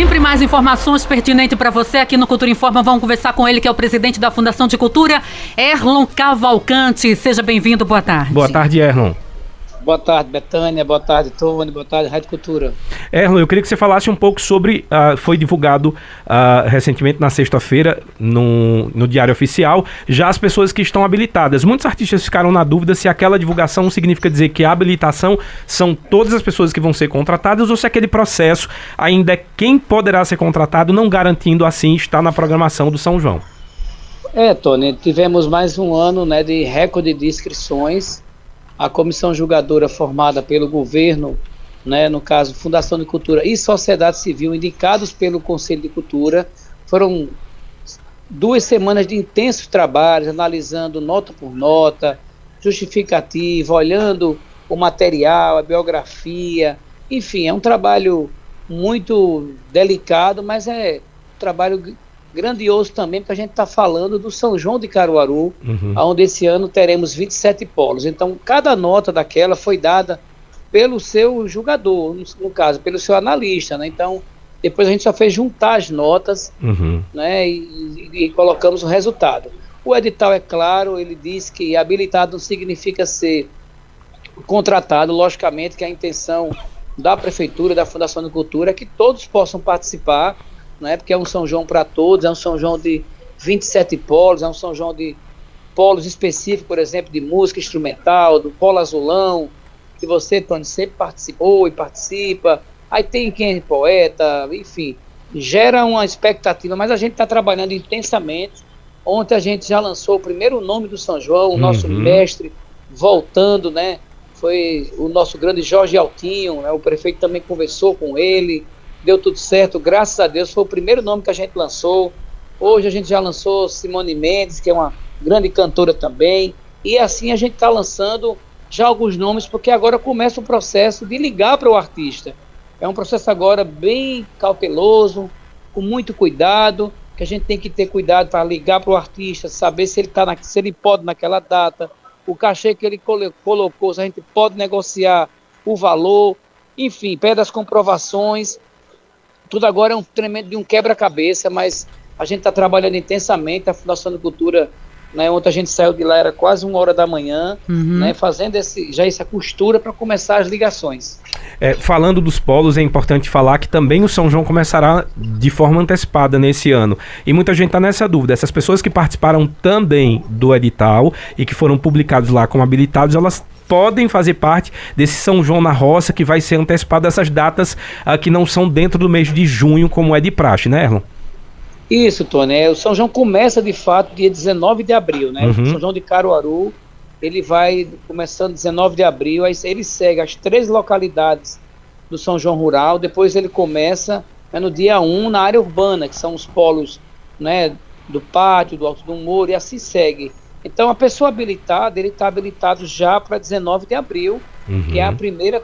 Sempre mais informações pertinentes para você aqui no Cultura Informa. Vamos conversar com ele, que é o presidente da Fundação de Cultura, Erlon Cavalcante. Seja bem-vindo, boa tarde. Boa tarde, Erlon. Boa tarde, Betânia. Boa tarde, Tony. Boa tarde, Rádio Cultura. Erlon, eu queria que você falasse um pouco sobre. Uh, foi divulgado uh, recentemente na sexta-feira no, no Diário Oficial já as pessoas que estão habilitadas. Muitos artistas ficaram na dúvida se aquela divulgação significa dizer que a habilitação são todas as pessoas que vão ser contratadas ou se aquele processo ainda é quem poderá ser contratado, não garantindo assim estar na programação do São João. É, Tony, tivemos mais um ano né, de recorde de inscrições a comissão julgadora formada pelo governo, né, no caso Fundação de Cultura e Sociedade Civil, indicados pelo Conselho de Cultura, foram duas semanas de intensos trabalhos, analisando nota por nota, justificativa, olhando o material, a biografia, enfim, é um trabalho muito delicado, mas é um trabalho grandioso também, porque a gente está falando do São João de Caruaru, uhum. onde esse ano teremos 27 polos. Então, cada nota daquela foi dada pelo seu julgador, no, no caso, pelo seu analista, né? Então, depois a gente só fez juntar as notas, uhum. né? E, e, e, colocamos o resultado. O edital é claro, ele diz que habilitado não significa ser contratado, logicamente que a intenção da prefeitura, da Fundação de Cultura é que todos possam participar né? Porque é um São João para todos, é um São João de 27 polos, é um São João de polos específicos, por exemplo, de música instrumental, do polo azulão, que você, Tony, sempre participou e participa. Aí tem quem é poeta, enfim, gera uma expectativa, mas a gente está trabalhando intensamente. Ontem a gente já lançou o primeiro nome do São João, o nosso uhum. mestre voltando, né? Foi o nosso grande Jorge Altinho, né? o prefeito também conversou com ele, deu tudo certo, graças a Deus. Foi o primeiro nome que a gente lançou. Hoje a gente já lançou Simone Mendes, que é uma grande cantora também. E assim a gente está lançando já alguns nomes, porque agora começa o processo de ligar para o artista. É um processo agora bem cauteloso, com muito cuidado, que a gente tem que ter cuidado para ligar para o artista, saber se ele, tá na, se ele pode naquela data, o cachê que ele colocou, se a gente pode negociar o valor, enfim, pede as comprovações tudo agora é um tremendo de um quebra-cabeça, mas a gente está trabalhando intensamente, a Fundação de Cultura, né, ontem a gente saiu de lá, era quase uma hora da manhã, uhum. né, fazendo esse, já essa costura para começar as ligações. É, falando dos polos, é importante falar que também o São João começará de forma antecipada nesse ano. E muita gente está nessa dúvida. Essas pessoas que participaram também do edital e que foram publicados lá como habilitados, elas podem fazer parte desse São João na Roça, que vai ser antecipado dessas datas uh, que não são dentro do mês de junho, como é de praxe, né, Erlon? Isso, Tony. É, o São João começa de fato dia 19 de abril, né? Uhum. O São João de Caruaru, ele vai começando 19 de abril, aí ele segue as três localidades do São João Rural, depois ele começa né, no dia 1 na área urbana, que são os polos né, do pátio, do Alto do Muro, e assim segue. Então, a pessoa habilitada, ele está habilitado já para 19 de abril, uhum. que é a primeira,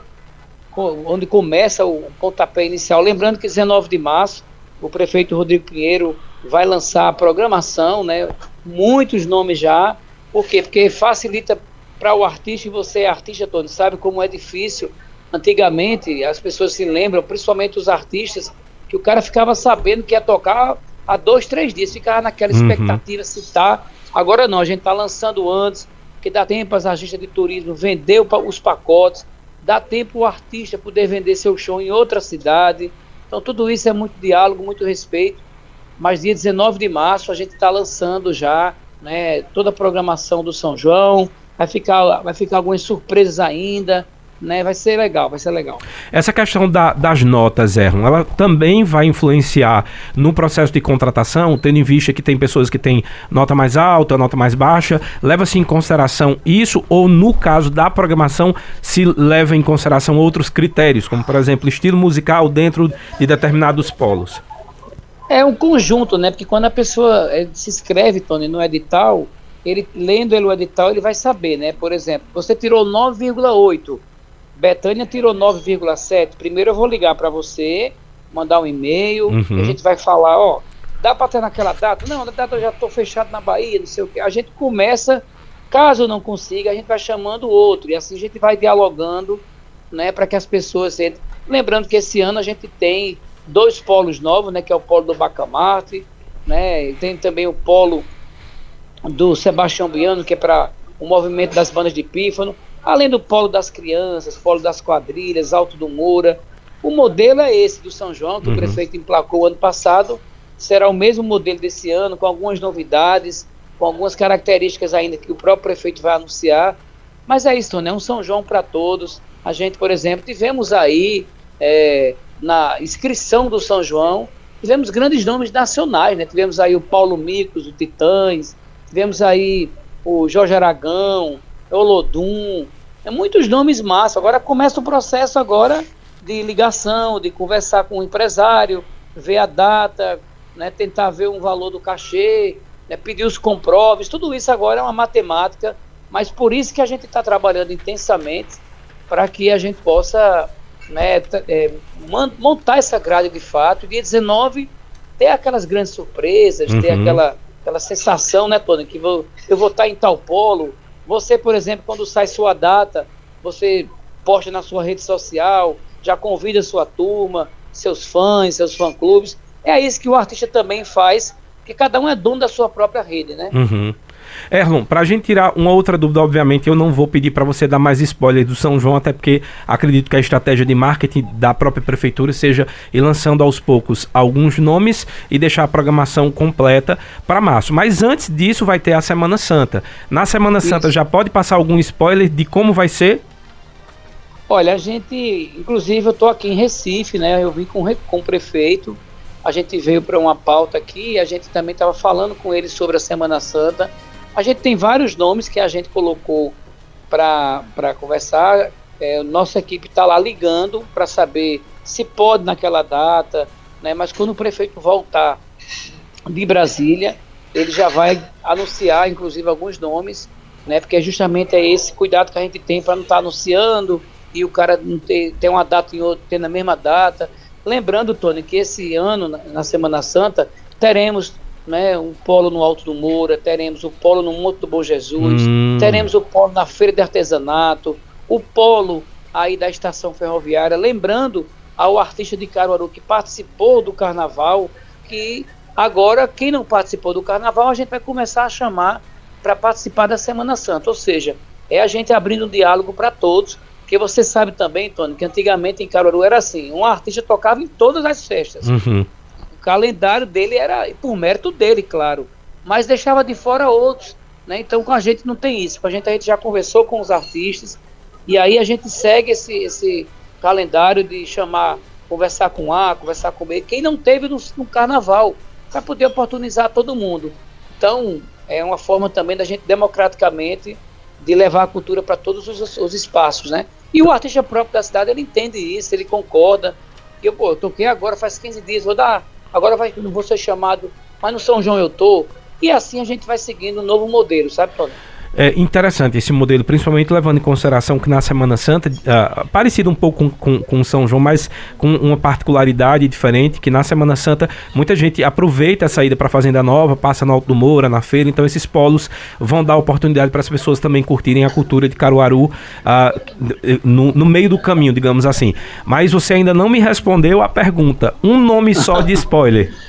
onde começa o pontapé inicial. Lembrando que 19 de março, o prefeito Rodrigo Pinheiro vai lançar a programação, né? Muitos nomes já. Por quê? Porque facilita para o artista, e você é artista, Tony, sabe como é difícil. Antigamente, as pessoas se lembram, principalmente os artistas, que o cara ficava sabendo que ia tocar há dois, três dias, ficava naquela uhum. expectativa uhum. se está Agora não, a gente está lançando antes, que dá tempo para as agências de turismo vender os pacotes, dá tempo o artista poder vender seu show em outra cidade. Então tudo isso é muito diálogo, muito respeito. Mas dia 19 de março a gente está lançando já né, toda a programação do São João. Vai ficar, vai ficar algumas surpresas ainda né? Vai ser legal, vai ser legal. Essa questão da, das notas, Erron, ela também vai influenciar no processo de contratação, tendo em vista que tem pessoas que têm nota mais alta, nota mais baixa, leva-se em consideração isso ou no caso da programação se leva em consideração outros critérios, como por exemplo estilo musical dentro de determinados polos? É um conjunto, né? Porque quando a pessoa eh, se inscreve, Tony, no edital, ele lendo ele o edital, ele vai saber, né? Por exemplo, você tirou 9,8 Betânia tirou 9,7. Primeiro eu vou ligar para você, mandar um e-mail, uhum. a gente vai falar, ó, dá para ter naquela data? Não, na data eu já estou fechado na Bahia, não sei o que. A gente começa, caso não consiga, a gente vai chamando o outro e assim a gente vai dialogando, né, para que as pessoas entrem. Lembrando que esse ano a gente tem dois polos novos, né, que é o polo do Bacamarte, né, tem também o polo do Sebastião Biano, que é para o movimento das bandas de pífano, além do polo das crianças, polo das quadrilhas, Alto do Moura. O modelo é esse do São João, que uhum. o prefeito emplacou ano passado, será o mesmo modelo desse ano, com algumas novidades, com algumas características ainda que o próprio prefeito vai anunciar. Mas é isso, né? Um São João para todos. A gente, por exemplo, tivemos aí é, na inscrição do São João, tivemos grandes nomes nacionais, né? Tivemos aí o Paulo Micos, o Titãs, tivemos aí o Jorge Aragão, o Lodum, é muitos nomes massa. Agora começa o processo agora de ligação, de conversar com o empresário, ver a data, né, tentar ver um valor do cachê, né, pedir os comproves, tudo isso agora é uma matemática, mas por isso que a gente está trabalhando intensamente para que a gente possa né, é, montar essa grade de fato. Dia 19 ter aquelas grandes surpresas, uhum. ter aquela, aquela sensação, né, Tony, que vou, eu vou estar em tal polo. Você, por exemplo, quando sai sua data, você posta na sua rede social, já convida sua turma, seus fãs, seus fã-clubes. É isso que o artista também faz, que cada um é dono da sua própria rede, né? Uhum. Erlon, para a gente tirar uma outra dúvida, obviamente, eu não vou pedir para você dar mais spoilers do São João, até porque acredito que a estratégia de marketing da própria prefeitura seja ir lançando aos poucos alguns nomes e deixar a programação completa para março. Mas antes disso, vai ter a Semana Santa. Na Semana Isso. Santa, já pode passar algum spoiler de como vai ser? Olha, a gente, inclusive, eu estou aqui em Recife, né? Eu vim com, com o prefeito. A gente veio para uma pauta aqui. A gente também estava falando com ele sobre a Semana Santa. A gente tem vários nomes que a gente colocou para conversar. É, nossa equipe está lá ligando para saber se pode naquela data, né? Mas quando o prefeito voltar de Brasília, ele já vai anunciar, inclusive, alguns nomes, né? Porque justamente é esse cuidado que a gente tem para não estar tá anunciando e o cara não ter, ter uma data em outra, ter na mesma data. Lembrando, Tony, que esse ano, na Semana Santa, teremos né, um polo no Alto do Moura, teremos o polo no Monte do Bom Jesus, hum. teremos o polo na Feira de Artesanato, o polo aí da estação ferroviária, lembrando ao artista de Caruaru que participou do carnaval, que agora quem não participou do carnaval a gente vai começar a chamar para participar da Semana Santa, ou seja, é a gente abrindo um diálogo para todos porque você sabe também, Tony, que antigamente em Caruaru era assim: um artista tocava em todas as festas. Uhum. Calendário dele era por mérito dele, claro, mas deixava de fora outros. Né? Então com a gente não tem isso. Com a gente a gente já conversou com os artistas e aí a gente segue esse, esse calendário de chamar, conversar com A, conversar com B. Quem não teve no, no carnaval, para poder oportunizar todo mundo. Então é uma forma também da gente democraticamente de levar a cultura para todos os, os, espaços, né? E o artista próprio da cidade, ele entende isso, ele concorda. Eu, pô, eu toquei agora faz 15 dias, vou dar, agora vai, vou ser chamado, mas no São João eu tô. E assim a gente vai seguindo um novo modelo, sabe, Tony? É interessante esse modelo, principalmente levando em consideração que na Semana Santa, uh, parecido um pouco com, com, com, São João, mas com uma particularidade diferente, que na Semana Santa muita gente aproveita a saída para a Fazenda Nova, passa no Alto do Moura, na feira, então esses polos vão dar oportunidade para as pessoas também curtirem a cultura de Caruaru uh, no, no meio do caminho, digamos assim. Mas você ainda não me respondeu a pergunta, um nome só de spoiler.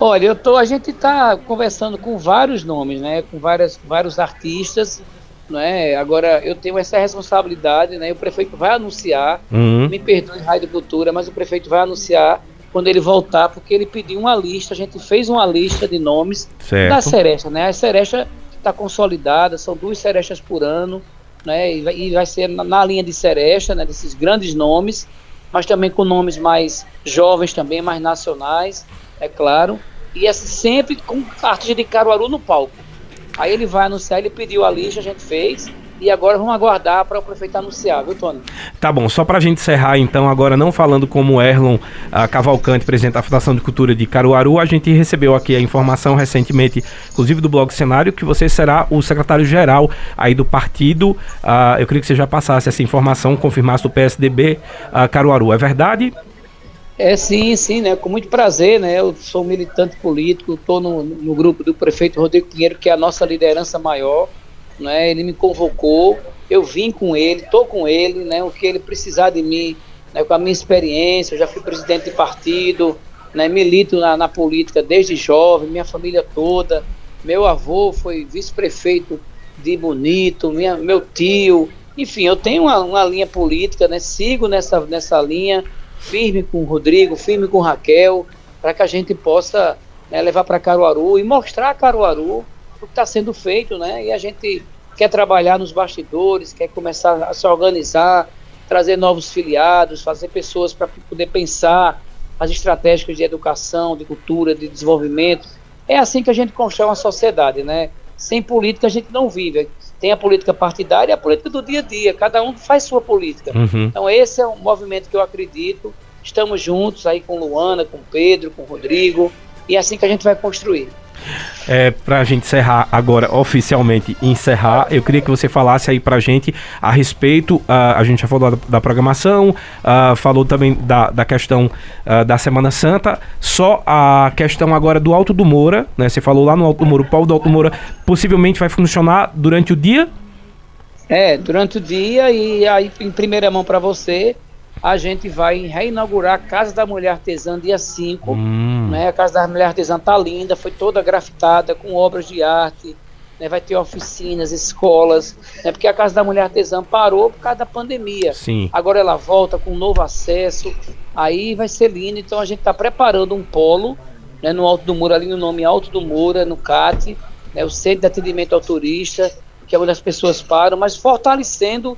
Olha, eu tô, a gente está conversando com vários nomes, né? Com várias, vários artistas, né? Agora eu tenho essa responsabilidade, né? O prefeito vai anunciar, uhum. me perdoe Rádio Cultura, mas o prefeito vai anunciar quando ele voltar, porque ele pediu uma lista, a gente fez uma lista de nomes certo. da Seresta, né? A Seresta está consolidada, são duas Serestas por ano, né? E vai, e vai ser na, na, linha de Seresta, né? Desses grandes nomes, mas também com nomes mais jovens também, mais nacionais é claro, e é sempre com artista de Caruaru no palco. Aí ele vai anunciar, ele pediu a lista, a gente fez, e agora vamos aguardar para o prefeito anunciar, viu, Tony? Tá bom, só para a gente encerrar então, agora não falando como Erlon a Cavalcante, presidente da Fundação de Cultura de Caruaru, a gente recebeu aqui a informação recentemente, inclusive do blog Cenário, que você será o secretário-geral aí do partido. Uh, eu queria que você já passasse essa informação, confirmasse do PSDB uh, Caruaru. É verdade? É sim, sim, né? Com muito prazer, né? Eu sou militante político, estou no, no grupo do prefeito Rodrigo Pinheiro, que é a nossa liderança maior, né? Ele me convocou, eu vim com ele, estou com ele, né? O que ele precisar de mim, né, com a minha experiência, eu já fui presidente de partido, né, milito na, na política desde jovem, minha família toda. Meu avô foi vice-prefeito de Bonito, minha, meu tio, enfim, eu tenho uma, uma, linha política, né? Sigo nessa, nessa linha, firme com o Rodrigo, firme com Raquel, para que a gente possa né, levar para Caruaru e mostrar a Caruaru o que está sendo feito, né? E a gente quer trabalhar nos bastidores, quer começar a se organizar, trazer novos filiados, fazer pessoas para poder pensar as estratégias de educação, de cultura, de desenvolvimento. É assim que a gente constrói uma sociedade, né? Sem política a gente não vive. Tem a política partidária e a política do dia a dia. Cada um faz sua política. Uhum. Então esse é um movimento que eu acredito. Estamos juntos aí com Luana, com Pedro, com Rodrigo. E é assim que a gente vai construir. É, para a gente encerrar agora, oficialmente encerrar, eu queria que você falasse aí para a gente a respeito, uh, a gente já falou da, da programação, uh, falou também da, da questão uh, da Semana Santa, só a questão agora do Alto do Moura, né? Você falou lá no Alto do Moura, o pau do Alto do Moura possivelmente vai funcionar durante o dia? É, durante o dia e aí em primeira mão para você, a gente vai reinaugurar a Casa da Mulher Artesã dia 5. Hum. Né? A Casa da Mulher Artesã tá linda, foi toda grafitada com obras de arte. Né? Vai ter oficinas, escolas, né? porque a Casa da Mulher Artesã parou por causa da pandemia. Sim. Agora ela volta com um novo acesso, aí vai ser lindo. Então a gente está preparando um polo né? no Alto do Muro, ali no nome Alto do Moura, no CAT, né? o Centro de Atendimento ao Turista, que é onde as pessoas param, mas fortalecendo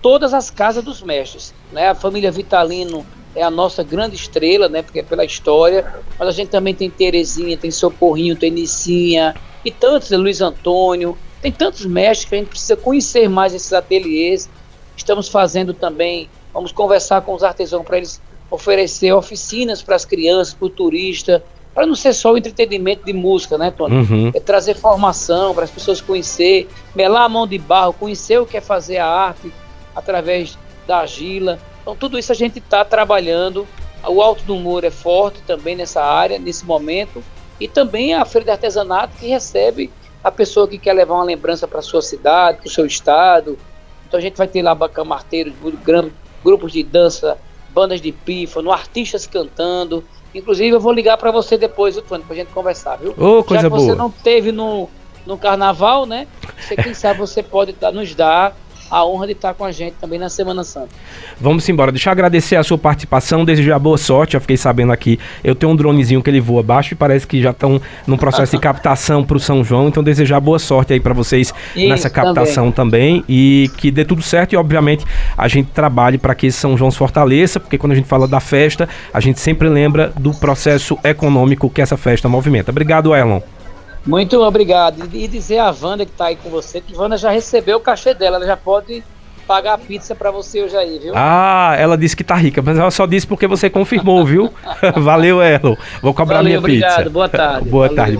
todas as casas dos mestres. Né? A família Vitalino é a nossa grande estrela, né? Porque é pela história, mas a gente também tem Terezinha, tem Socorrinho, tem Nicinha, e tantos, né? Luiz Antônio, tem tantos mestres que a gente precisa conhecer mais esses ateliês. Estamos fazendo também, vamos conversar com os artesãos para eles oferecer oficinas para as crianças, para o turista, para não ser só o entretenimento de música, né, Tony? Uhum. É trazer formação para as pessoas conhecer, melar a mão de barro, conhecer o que é fazer a arte, através da argila. Então, tudo isso a gente está trabalhando. O Alto do Muro é forte também nessa área, nesse momento. E também a Feira de Artesanato, que recebe a pessoa que quer levar uma lembrança para a sua cidade, para o seu estado. Então, a gente vai ter lá bacamarteiros, grupos de dança, bandas de pífano, artistas cantando. Inclusive, eu vou ligar para você depois, Tony, para a gente conversar, viu? Oh, coisa Já que você não teve no, no carnaval, né? Você, quem sabe você pode nos dar a honra de estar com a gente também na Semana Santa. Vamos embora. Deixa eu agradecer a sua participação, desejar boa sorte. Eu fiquei sabendo aqui, eu tenho um dronezinho que ele voa baixo e parece que já estão num processo de captação para o São João. Então, desejar boa sorte aí para vocês Isso, nessa captação também. também. e que dê tudo certo. E, obviamente, a gente trabalhe para que esse São João se fortaleça, porque quando a gente fala da festa, a gente sempre lembra do processo econômico que essa festa movimenta. Obrigado, Elon. Muito obrigado. E dizer a Wanda que está aí com você, que Wanda já recebeu o cachê dela, ela já pode pagar a pizza para você hoje aí, viu? Ah, ela disse que tá rica, mas ela só disse porque você confirmou, viu? Valeu, Elo. Vou cobrar Valeu, minha obrigado. pizza. Boa tarde. Boa Valeu. tarde.